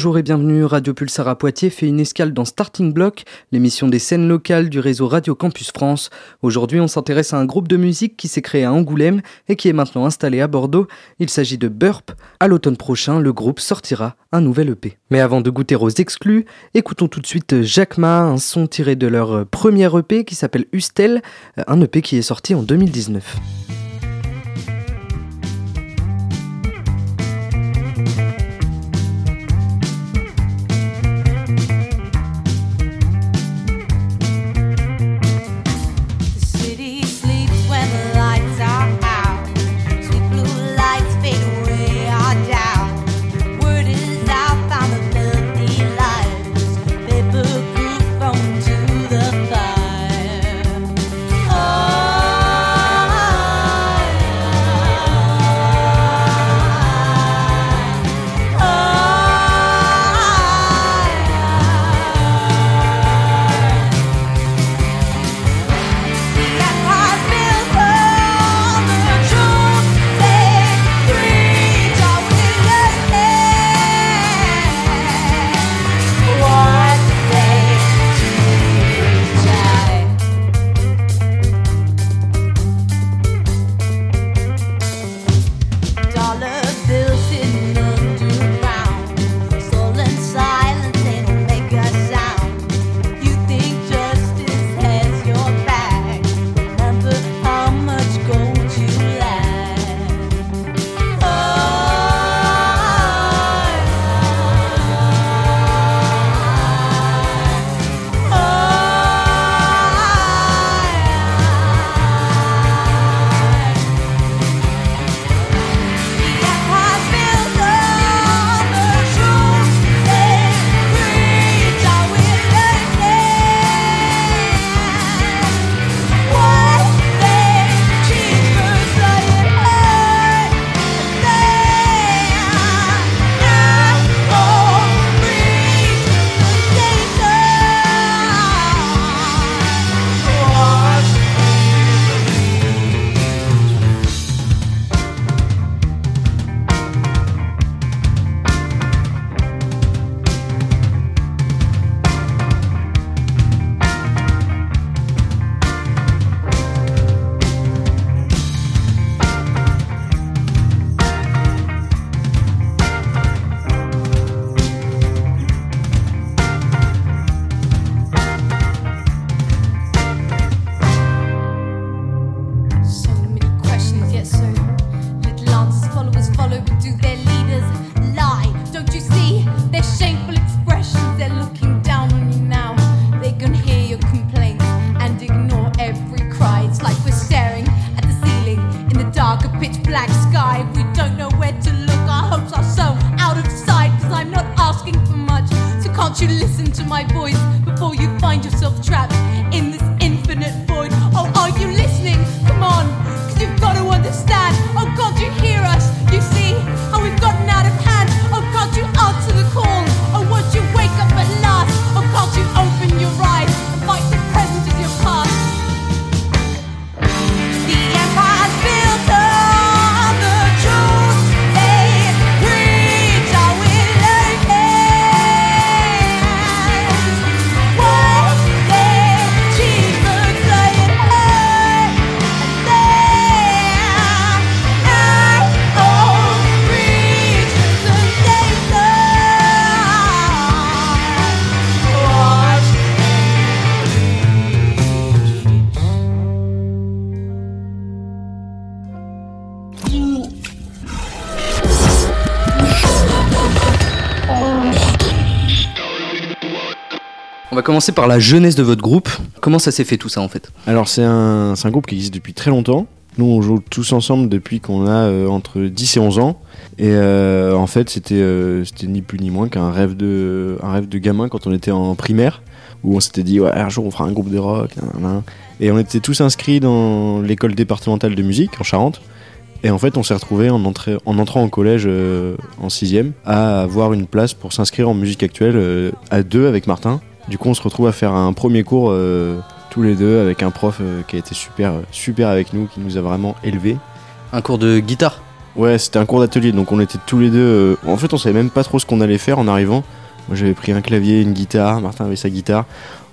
Bonjour et bienvenue, Radio Pulsar à Poitiers fait une escale dans Starting Block, l'émission des scènes locales du réseau Radio Campus France. Aujourd'hui on s'intéresse à un groupe de musique qui s'est créé à Angoulême et qui est maintenant installé à Bordeaux. Il s'agit de Burp. À l'automne prochain, le groupe sortira un nouvel EP. Mais avant de goûter aux exclus, écoutons tout de suite Jacques Ma, un son tiré de leur premier EP qui s'appelle Ustel, un EP qui est sorti en 2019. Va commencer par la jeunesse de votre groupe. Comment ça s'est fait tout ça en fait Alors c'est un, groupe qui existe depuis très longtemps. Nous on joue tous ensemble depuis qu'on a euh, entre 10 et 11 ans. Et euh, en fait c'était euh, c'était ni plus ni moins qu'un rêve de rêve de gamin quand on était en primaire où on s'était dit ouais, un jour on fera un groupe de rock. Et on était tous inscrits dans l'école départementale de musique en Charente. Et en fait, on s'est retrouvé en, en, entrant au collège en sixième à avoir une place pour s'inscrire en musique actuelle à deux avec Martin. Du coup, on se retrouve à faire un premier cours euh, tous les deux avec un prof euh, qui a été super, super avec nous, qui nous a vraiment élevés. Un cours de guitare Ouais, c'était un cours d'atelier, donc on était tous les deux. euh, En fait, on savait même pas trop ce qu'on allait faire en arrivant. Moi, j'avais pris un clavier, une guitare. Martin avait sa guitare.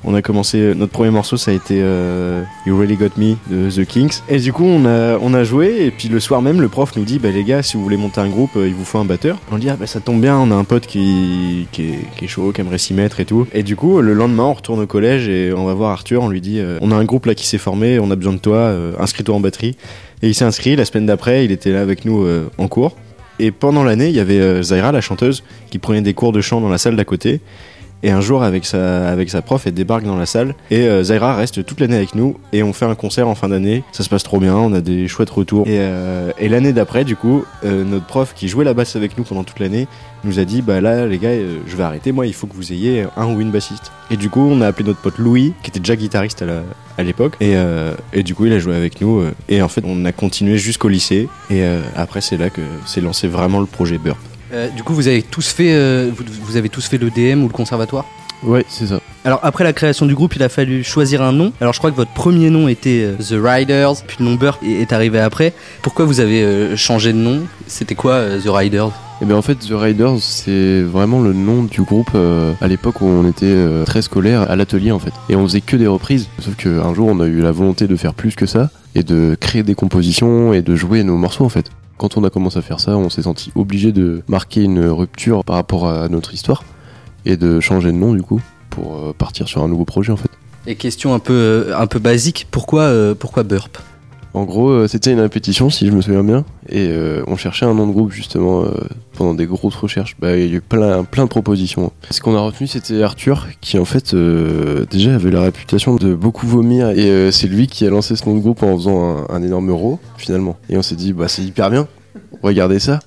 On a commencé. Notre premier morceau, ça a été euh, You Really Got Me de The Kings. Et du coup, on a, on a joué. Et puis le soir même, le prof nous dit Bah, les gars, si vous voulez monter un groupe, euh, il vous faut un batteur. On dit Ah, bah, ça tombe bien, on a un pote qui, qui, est, chaud, qui aimerait s'y mettre et tout. Et du coup, le lendemain, on retourne au collège et on va voir Arthur. On lui dit euh, On a un groupe là qui s'est formé, on a besoin de toi, inscris-toi en batterie. Et il s'est inscrit. La semaine d'après, il était là avec nous en cours. Et pendant l'année, il y avait Zaira, la chanteuse, qui prenait des cours de chant dans la salle d'à côté. Et un jour, avec sa, avec prof, elle débarque dans la salle. Et euh, Zaira reste toute l'année avec nous. Et on fait un concert en fin d'année. Ça se passe trop bien, on a des chouettes retours. Et, euh, et l'année d'après, du coup, euh, notre prof qui jouait la basse avec nous pendant toute l'année nous a dit Bah là, les gars, je vais arrêter. Moi, il faut que vous ayez un ou une bassiste. Et du coup, on a appelé notre pote Louis, qui était déjà guitariste à l'époque. Et, et du coup, il a joué avec nous. et en fait, on a continué jusqu'au lycée. Et après, c'est là que s'est lancé vraiment le projet Burp. Euh, du coup, vous avez tous fait, euh, vous, vous avez tous fait le DM ou le conservatoire Ouais, c'est ça. Alors après la création du groupe, il a fallu choisir un nom. Alors je crois que votre premier nom était euh, The Riders, puis le nom Burp est, arrivé après. Pourquoi vous avez euh, changé de nom? C'était quoi The Riders? Et bien en fait, The Riders, c'est vraiment le nom du groupe euh, à l'époque où on était euh, très scolaire à l'atelier en fait. Et on faisait que des reprises. Sauf qu'un jour, on a eu la volonté de faire plus que ça et de créer des compositions et de jouer nos morceaux en fait. Quand on a commencé à faire ça, on s'est senti obligé de marquer une rupture par rapport à notre histoire et de changer de nom du coup pour euh, partir sur un nouveau projet en fait. Et question un peu, euh, basique, pourquoi, euh, pourquoi Burp? En gros, euh, c'était une répétition, si je me souviens bien, et euh, on cherchait un nom de groupe justement euh, pendant des grosses recherches. Bah, il y a eu plein, de propositions. Ce qu'on a retenu, c'était Arthur, qui en fait déjà avait la réputation de beaucoup vomir, et c'est lui qui a lancé ce nom de groupe en faisant un, un énorme euro finalement. Et on s'est dit, bah c'est hyper bien, regardez ça.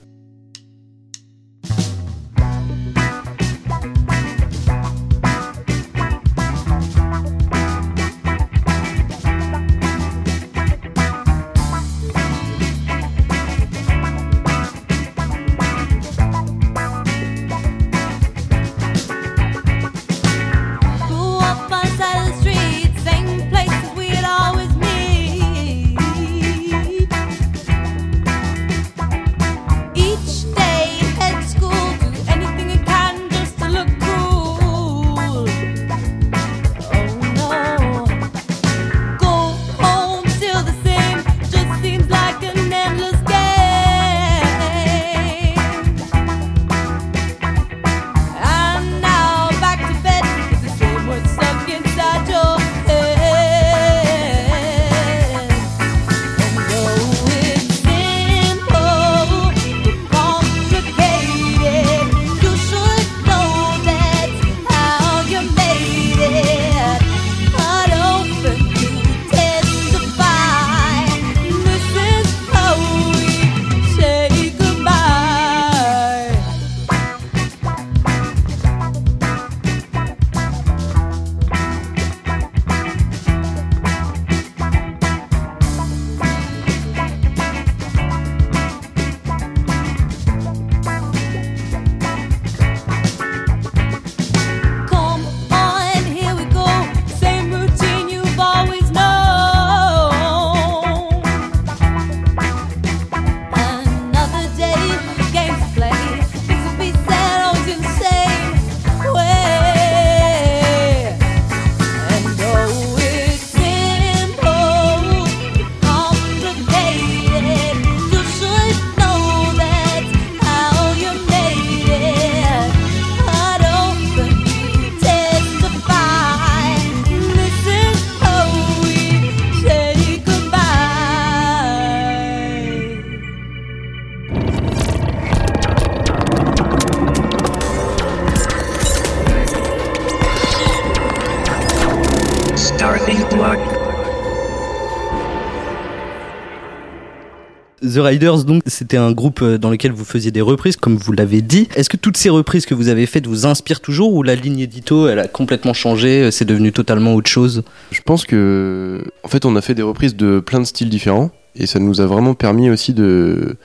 The Riders, donc, c'était un groupe euh, dans lequel vous faisiez des reprises, comme vous l'avez dit. Est-ce que toutes ces reprises que vous avez faites vous inspirent toujours ou la ligne édito, elle a complètement changé, euh, c'est devenu totalement autre chose? Je pense que, en fait, on a fait des reprises de plein de styles différents et ça nous a vraiment permis aussi de,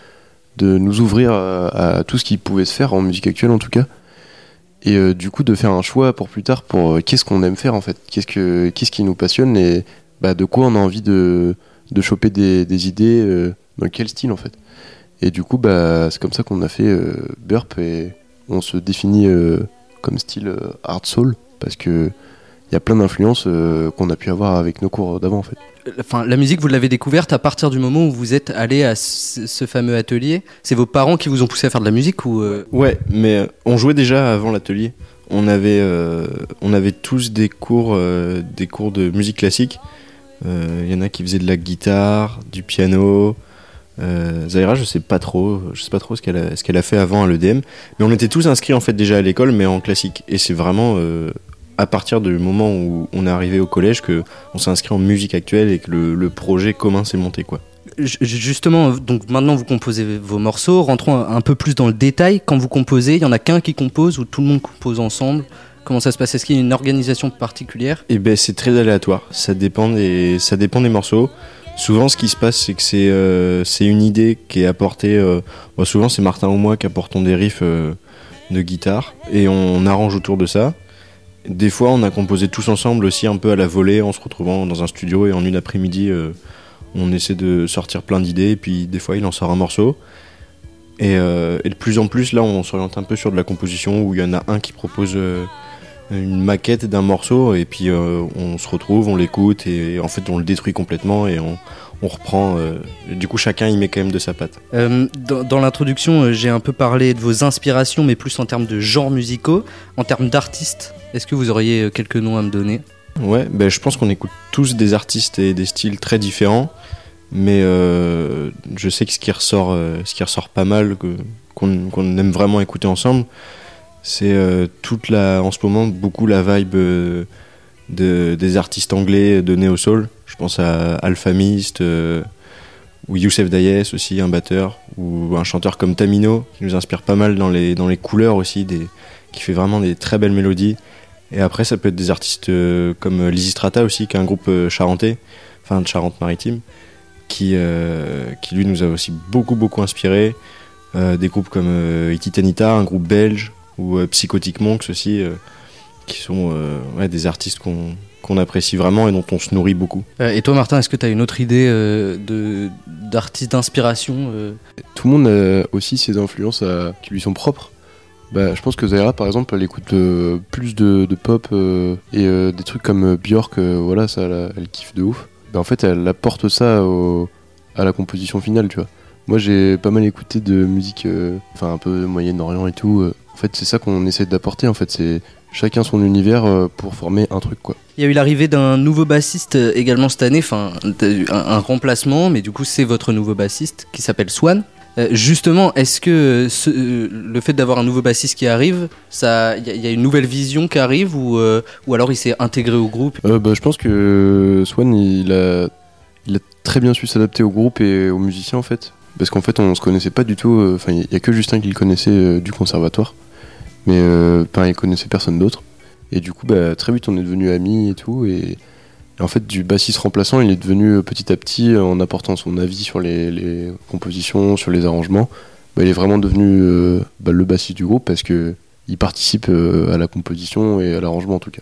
de nous ouvrir à, tout ce qui pouvait se faire en musique actuelle en tout cas. Et euh, du coup, de faire un choix pour plus tard pour qu'est-ce qu'on aime faire en fait, qu'est-ce, que, qu'est-ce qui nous passionne et bah, de quoi on a envie de, de choper des, idées, dans quel style en fait? Et du coup, bah, c'est comme ça qu'on a fait euh, Burp et on se définit euh, comme style euh, hard soul parce que il y a plein d'influences euh, qu'on a pu avoir avec nos cours d'avant en fait. Enfin, la musique, vous l'avez découverte à partir du moment où vous êtes allé à ce, ce fameux atelier. C'est vos parents qui vous ont poussé à faire de la musique ou euh, Ouais, mais euh, on jouait déjà avant l'atelier. On avait, euh, on avait tous des cours, euh, des cours de musique classique. Euh, Il y en a qui faisaient de la guitare, du piano. Euh, Zaira, je sais pas trop, je sais pas trop ce qu'elle a, ce qu'elle a fait avant à l'EDM, mais on était tous inscrits en fait déjà à l'école, mais en classique. Et c'est vraiment euh, à partir du moment où on est arrivé au collège que on s'est inscrit en musique actuelle et que le, le projet commun s'est monté quoi. Ju- Justement, donc maintenant vous composez vos morceaux. Rentrons un peu plus dans le détail. Quand vous composez, il y en a qu'un qui compose ou tout le monde compose ensemble? Comment ça se passe? Est-ce qu'il y a une organisation particulière? Et ben c'est très aléatoire. Ça dépend des, ça dépend des morceaux. Souvent, ce qui se passe, c'est que c'est euh, une idée qui est apportée. euh, souvent, c'est Martin ou moi qui apportons des riffs euh, de guitare et on arrange autour de ça. Des fois, on a composé tous ensemble aussi un peu à la volée en se retrouvant dans un studio et en une après-midi, euh, on essaie de sortir plein d'idées. Et puis, des fois, il en sort un morceau. Et, et de plus en plus, là, on s'oriente un peu sur de la composition où il y en a un qui propose une maquette d'un morceau et puis euh, on se retrouve, on l'écoute et en fait on le détruit complètement et on, on reprend. euh, du coup, chacun y met quand même de sa patte. Euh, dans dans l'introduction, j'ai un peu parlé de vos inspirations, mais plus en termes de genres musicaux, en termes d'artistes. Est-ce que vous auriez quelques noms à me donner? Ouais, ben, je pense qu'on écoute tous des artistes et des styles très différents, mais je sais que ce qui ressort, ce qui ressort pas mal, qu'on aime vraiment écouter ensemble, c'est euh, toute la, en ce moment beaucoup la vibe euh, de, des artistes anglais de Neo Soul. Je pense à Alpha Mist, euh, ou Youssef Dayes aussi, un batteur, ou un chanteur comme Tamino, qui nous inspire pas mal dans les, dans les couleurs aussi, des, qui fait vraiment des très belles mélodies. Et après, ça peut être des artistes euh, comme Lizzy Strata aussi, qui est un groupe charentais, enfin de Charente-Maritime, qui, qui lui nous a aussi beaucoup beaucoup inspiré. Des groupes comme Ititanita, un groupe belge, ou euh, Psychotic Monks aussi, euh, qui sont euh, ouais, des artistes qu'on qu'on apprécie vraiment et dont on se nourrit beaucoup. Euh, Et toi, Martin, est-ce que tu as une autre idée euh, de d'artiste d'inspiration euh? Tout le monde a aussi ses influences qui lui sont propres. Bah, je pense que Zaira, par exemple, elle écoute euh, plus de, de pop euh, et euh, des trucs comme Björk, euh, voilà, ça, elle, elle kiffe de ouf. Bah, en fait, elle apporte ça au- à la composition finale, tu vois. Moi, j'ai pas mal écouté de musique, euh, enfin un peu Moyen-Orient et tout. En fait, c'est ça qu'on essaie d'apporter. En fait, c'est chacun son univers euh, pour former un truc, quoi. Il y a eu l'arrivée d'un nouveau bassiste euh, également cette année, enfin un, un remplacement, mais du coup c'est votre nouveau bassiste qui s'appelle Swan. Euh, justement, est-ce que ce- le fait d'avoir un nouveau bassiste qui arrive, ça, il y, a- il y a une nouvelle vision qui arrive ou, euh, ou alors il s'est intégré au groupe? Euh, bah, je pense que Swan, il a, il a très bien su s'adapter au groupe et aux musiciens en fait. Parce qu'en fait, on se connaissait pas du tout. euh, Enfin, il y a que Justin qui le connaissait euh, du conservatoire. Mais euh, enfin, il connaissait personne d'autre. Et du coup, bah, très vite, on est devenus amis et tout. Et, en fait, du bassiste remplaçant, il est devenu euh, petit à petit, euh, en apportant son avis sur les, compositions, sur les arrangements, bah, il est vraiment devenu euh, bah, le bassiste du groupe parce que il participe euh, à la composition et à l'arrangement en tout cas.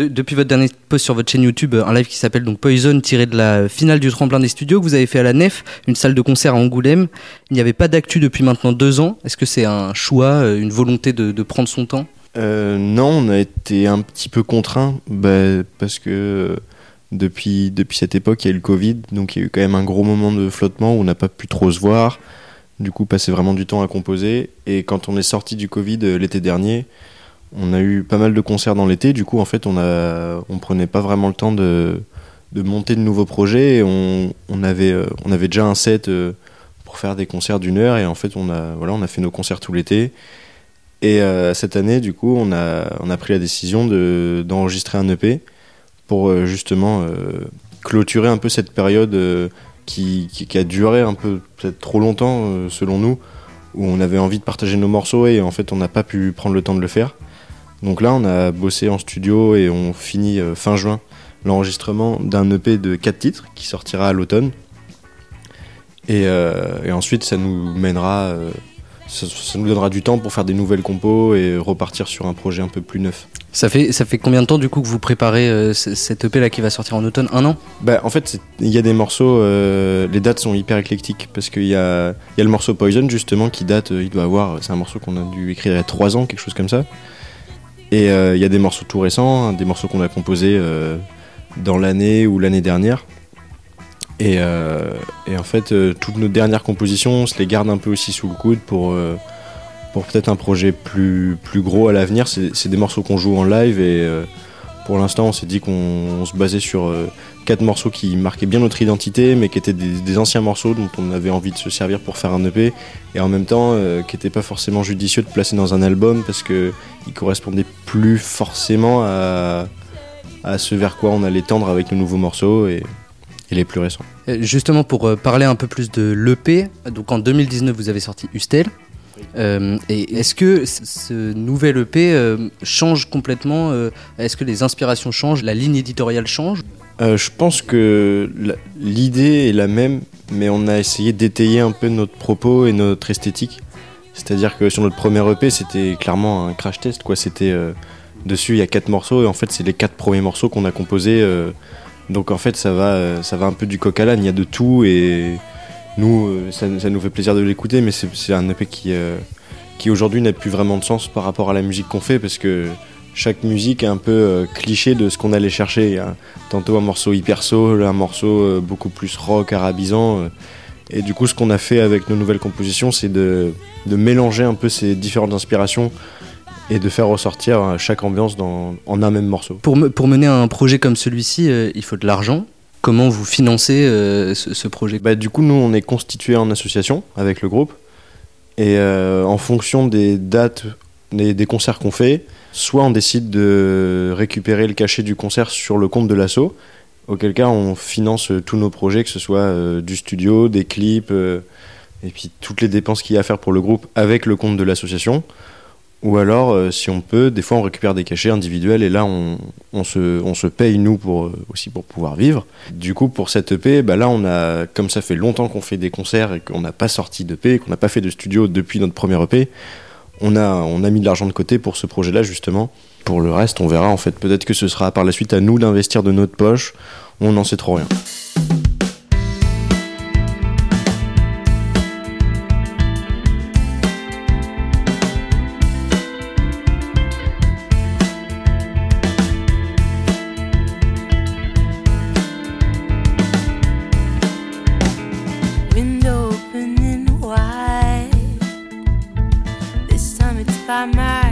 De- depuis votre dernier post sur votre chaîne YouTube, un live qui s'appelle donc Poison, tiré de la finale du tremplin des studios que vous avez fait à la Nef, une salle de concert à Angoulême. Il n'y avait pas d'actu depuis maintenant deux ans. Est-ce que c'est un choix, euh, une volonté de, prendre son temps? Euh, non, on a été un petit peu contraint bah, parce que euh, depuis, depuis cette époque, il y a eu le Covid, donc il y a eu quand même un gros moment de flottement où on n'a pas pu trop se voir. Du coup, passer vraiment du temps à composer. Et quand on est sorti du Covid l'été dernier, on a eu pas mal de concerts dans l'été. Du coup, en fait, on a, on prenait pas vraiment le temps de, de monter de nouveaux projets. Et on, on avait, euh, on avait déjà un set euh, pour faire des concerts d'une heure. Et en fait, on a, voilà, on a fait nos concerts tout l'été. Et euh, cette année, du coup, on a, on a pris la décision de, d'enregistrer un EP pour justement clôturer un peu cette période qui, qui, qui a duré un peu, peut-être trop longtemps, selon nous, où on avait envie de partager nos morceaux et en fait, on n'a pas pu prendre le temps de le faire. Donc là, on a bossé en studio et on finit euh, fin juin l'enregistrement d'un EP de 4 titres qui sortira à l'automne. Et, euh, et ensuite, ça nous mènera, euh, ça, ça nous donnera du temps pour faire des nouvelles compos et repartir sur un projet un peu plus neuf. ça fait, ça fait combien de temps du coup que vous préparez cet EP là qui va sortir en automne? Un an? Bah, en fait, il y a des morceaux, les dates sont hyper éclectiques parce qu'il y y a le morceau Poison justement qui date, il doit avoir, c'est un morceau qu'on a dû écrire il y a 3 ans, quelque chose comme ça. Et euh, il y a des morceaux tout récents, hein, des morceaux qu'on a composés euh, dans l'année ou l'année dernière. Et, euh, en fait, toutes nos dernières compositions, on se les garde un peu aussi sous le coude pour, pour peut-être un projet plus, plus gros à l'avenir. C'est des morceaux qu'on joue en live et pour l'instant, on s'est dit qu'on on se basait sur euh, quatre morceaux qui marquaient bien notre identité, mais qui étaient des, anciens morceaux dont on avait envie de se servir pour faire un EP, et en même temps, euh, qui n'étaient pas forcément judicieux de placer dans un album parce que ils correspondaient plus forcément à, ce vers quoi on allait tendre avec nos nouveaux morceaux et, et les plus récents. Euh, Justement, pour parler un peu plus de l'EP, donc en 2019, vous avez sorti Ustel. Euh, et est-ce que ce nouvel EP euh, change complètement euh, Est-ce que les inspirations changent La ligne éditoriale change? Je pense que l'idée est la même, mais on a essayé d'étayer un peu notre propos et notre esthétique. C'est-à-dire que sur notre premier EP, c'était clairement un crash test. quoi. C'était dessus, il y a quatre morceaux, et en fait, c'est les quatre premiers morceaux qu'on a composés. donc en fait, ça va, ça va un peu du coq à l'âne. Il y a de tout, et nous, euh, ça, nous fait plaisir de l'écouter, mais c'est un EP qui, euh, qui aujourd'hui n'a plus vraiment de sens par rapport à la musique qu'on fait, parce que chaque musique est un peu euh, cliché de ce qu'on allait chercher. A tantôt un morceau hyper soul, un morceau beaucoup plus rock, arabisant. et du coup, ce qu'on a fait avec nos nouvelles compositions, c'est de, mélanger un peu ces différentes inspirations et de faire ressortir chaque ambiance en un même morceau. pour, me- pour mener un projet comme celui-ci, il faut de l'argent. Comment vous financez euh, ce, projet? Bah, du coup, nous, on est constitué en association avec le groupe. Et euh, en fonction des dates, des, concerts qu'on fait, soit on décide de récupérer le cachet du concert sur le compte de l'asso, auquel cas on finance euh, tous nos projets, que ce soit du studio, des clips, et puis toutes les dépenses qu'il y a à faire pour le groupe avec le compte de l'association. Ou alors, euh, si on peut, des fois on récupère des cachets individuels et là on, se, paye nous pour, euh, aussi pour pouvoir vivre. Du coup, pour cette EP, bah là on a, comme ça fait longtemps qu'on fait des concerts et qu'on n'a pas sorti d'EP, qu'on n'a pas fait de studio depuis notre premier EP, on a, on a mis de l'argent de côté pour ce projet-là justement. Pour le reste, on verra en fait. Peut-être que ce sera par la suite à nous d'investir de notre poche. On n'en sait trop rien. my mind.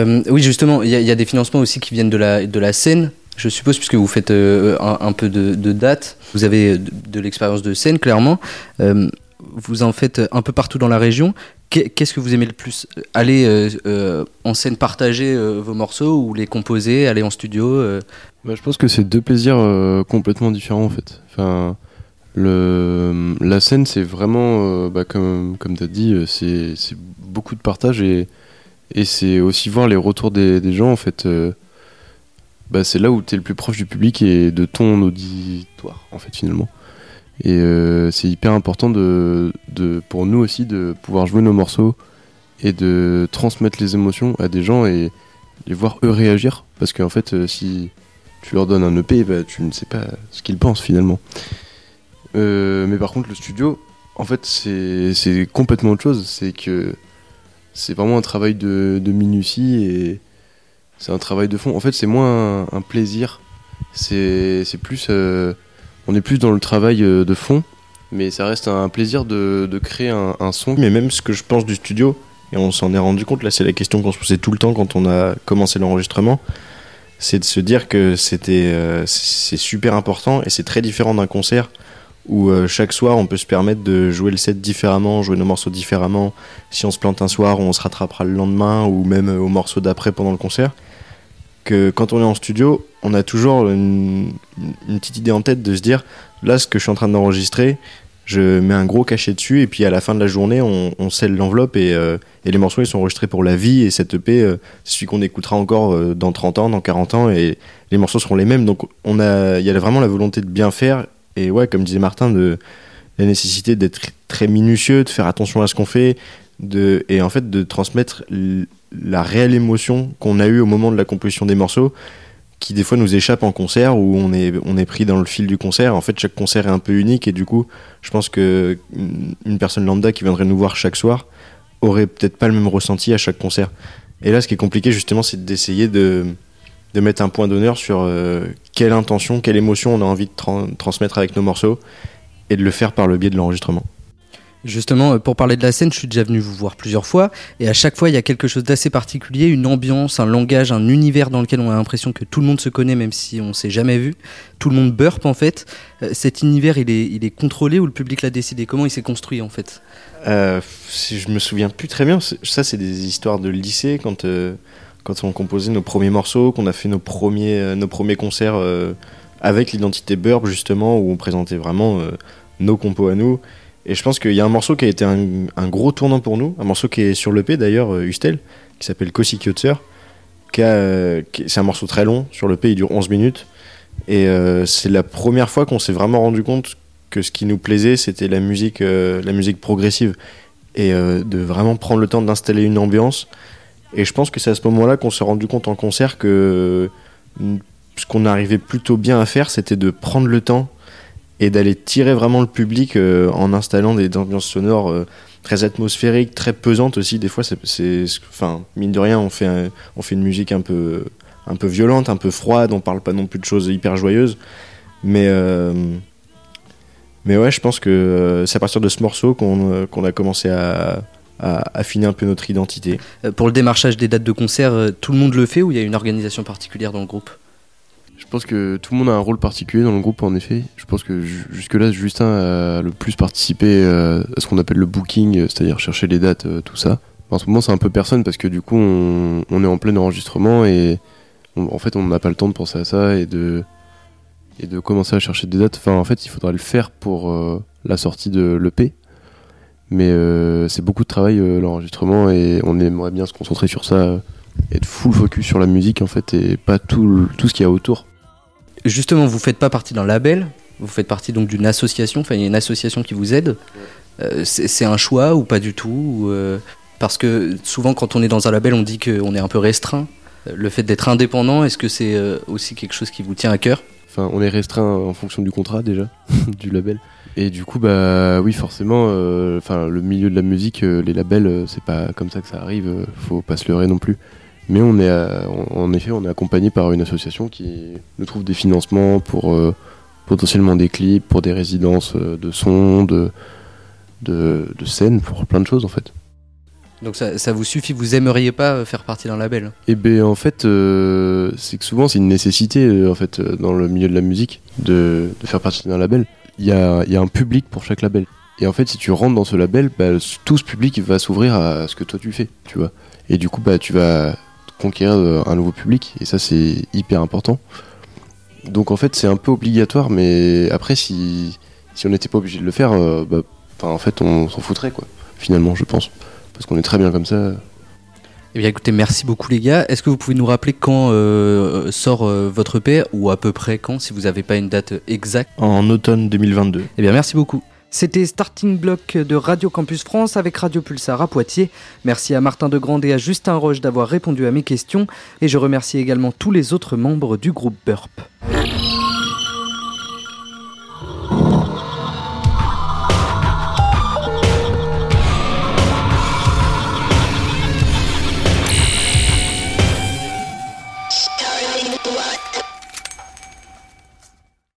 Euh, oui, justement, il y, a- des financements aussi qui viennent de la, de la scène, je suppose, puisque vous faites euh, un, peu de, date. Vous avez de, l'expérience de scène, clairement. Euh, vous en faites un peu partout dans la région. Qu'est- Qu'est-ce que vous aimez le plus? Aller en scène partager vos morceaux ou les composer, aller en studio Bah, je pense que c'est deux plaisirs complètement différents en fait. Enfin, la scène, c'est vraiment, bah, comme, comme tu as dit, c'est beaucoup de partage et, et c'est aussi voir les retours des, gens en fait. euh, bah, c'est là où tu es le plus proche du public et de ton auditoire en fait finalement. Et euh, c'est hyper important de, pour nous aussi de pouvoir jouer nos morceaux et de transmettre les émotions à des gens et les voir eux réagir. Parce qu'en fait, euh, si tu leur donnes un EP, bah, tu ne sais pas ce qu'ils pensent finalement. Mais par contre, le studio, en fait, c'est c'est complètement autre chose. C'est que c'est vraiment un travail de, de minutie et c'est un travail de fond. En fait, c'est moins un, plaisir. C'est plus. euh, on est plus dans le travail euh, de fond, mais ça reste un plaisir de, de créer un, un son. Mais même ce que je pense du studio, et on s'en est rendu compte, là c'est la question qu'on se posait tout le temps quand on a commencé l'enregistrement, c'est de se dire que c'était euh, c'est super important et c'est très différent d'un concert où euh, chaque soir on peut se permettre de jouer le set différemment, jouer nos morceaux différemment. Si on se plante un soir, on se rattrapera le lendemain ou même euh, au morceau d'après pendant le concert. Que quand on est en studio, on a toujours une, petite idée en tête de se dire là ce que je suis en train d'enregistrer, je mets un gros cachet dessus et puis à la fin de la journée on, on scelle l'enveloppe et, euh, les morceaux ils sont enregistrés pour la vie et cette EP c'est celui qu'on écoutera encore dans 30 ans, dans 40 ans et les morceaux seront les mêmes donc on a il y a vraiment la volonté de bien faire et ouais comme disait Martin de la nécessité d'être très minutieux, de faire attention à ce qu'on fait de et en fait de transmettre la réelle émotion qu'on a eue au moment de la composition des morceaux qui des fois nous échappe en concert où on est, on est pris dans le fil du concert. En fait, chaque concert est un peu unique et du coup, je pense que une personne lambda qui viendrait nous voir chaque soir aurait peut-être pas le même ressenti à chaque concert. Et là, ce qui est compliqué justement, c'est d'essayer de, de mettre un point d'honneur sur euh, quelle intention, quelle émotion on a envie de tran- transmettre avec nos morceaux et de le faire par le biais de l'enregistrement. Justement, euh, pour parler de la scène, je suis déjà venu vous voir plusieurs fois, et à chaque fois, il y a quelque chose d'assez particulier, une ambiance, un langage, un univers dans lequel on a l'impression que tout le monde se connaît, même si on s'est jamais vu. Tout le monde burp, en fait. Euh, Cet univers, il est, il est contrôlé ou le public l'a décidé? Comment il s'est construit, en fait? Euh, je me souviens plus très bien, ça c'est des histoires de lycée quand, euh, quand on composait nos premiers morceaux, qu'on a fait nos premiers, euh, nos premiers concerts euh, avec l'identité Burp justement, où on présentait vraiment euh, nos compos à nous. Et je pense qu'il y a un morceau qui a été un, gros tournant pour nous, un morceau qui est sur l'EP d'ailleurs, euh, Ustel, qui s'appelle Kossi Kyotzer. qui a, qui- C'est un morceau très long, sur l'EP il dure 11 minutes. Et c'est la première fois qu'on s'est vraiment rendu compte que ce qui nous plaisait, c'était la musique, la musique progressive. Et de vraiment prendre le temps d'installer une ambiance. Et je pense que c'est à ce moment-là qu'on s'est rendu compte en concert que ce qu'on arrivait plutôt bien à faire, c'était de prendre le temps et d'aller tirer vraiment le public euh, en installant des ambiances sonores euh, très atmosphériques, très pesantes aussi. Des fois, enfin, mine de rien, on fait, on fait une musique un peu, un peu violente, un peu froide. On parle pas non plus de choses hyper joyeuses, mais euh, mais ouais, je pense que c'est à partir de ce morceau qu'on qu'on a commencé à, à affiner un peu notre identité. Euh, Pour le démarchage des dates de concert, euh, tout le monde le fait ou il y a une organisation particulière dans le groupe? Je pense que tout le monde a un rôle particulier dans le groupe, en effet. Je pense que ju- jusque-là, Justin a le plus participé euh, à ce qu'on appelle le booking, c'est-à-dire chercher les dates, tout ça. En ce moment, c'est un peu personne parce que du coup, on, on est en plein enregistrement et on- en fait, on n'a pas le temps de penser à ça et de, et de commencer à chercher des dates. Enfin, en fait, il faudra le faire pour euh, la sortie de l'EP. Mais euh, c'est beaucoup de travail, euh, l'enregistrement, et on aimerait bien se concentrer sur ça, euh, être full focus sur la musique, en fait, et pas tout, tout ce qu'il y a autour. Justement, vous faites pas partie d'un label, vous faites partie donc d'une association, enfin il y a une association qui vous aide. C'est un choix ou pas du tout ou, Parce que souvent quand on est dans un label, on dit qu'on est un peu restreint. Le fait d'être indépendant, est-ce que c'est aussi quelque chose qui vous tient à cœur? Enfin, on est restreint en fonction du contrat déjà, du label. Et du coup, bah oui, forcément, euh, enfin, le milieu de la musique, euh, les labels, euh, c'est pas comme ça que ça arrive. faut pas se leurrer non plus. Mais on est, en effet, on est accompagné par une association qui nous trouve des financements pour potentiellement des clips, pour des résidences de son, de, de, de scène, pour plein de choses en fait. Donc ça, ça vous suffit, vous aimeriez pas euh, faire partie d'un label? Et ben en fait, euh, c'est que souvent c'est une nécessité euh, en fait dans le milieu de la musique de, faire partie d'un label. Il y a, un public pour chaque label. Et en fait, si tu rentres dans ce label, bah, tout ce public va s'ouvrir à ce que toi tu fais, tu vois. Et du coup, bah, tu vas conquérir un nouveau public. Et ça, c'est hyper important. Donc en fait, c'est un peu obligatoire, mais après, si, on n'était pas obligé de le faire, bah, en fait, on s'en foutrait, quoi. Finalement, je pense. Parce qu'on est très bien comme ça. Eh bien écoutez, merci beaucoup les gars. Est-ce que vous pouvez nous rappeler quand euh, sort euh, votre EP ou à peu près quand, si vous n'avez pas une date exacte? En automne 2022. Eh bien, merci beaucoup. C'était Starting Block de Radio Campus France avec Radio Pulsar à Poitiers. Merci à Martin Degrande et à Justin Roche d'avoir répondu à mes questions. Et je remercie également tous les autres membres du groupe Burp.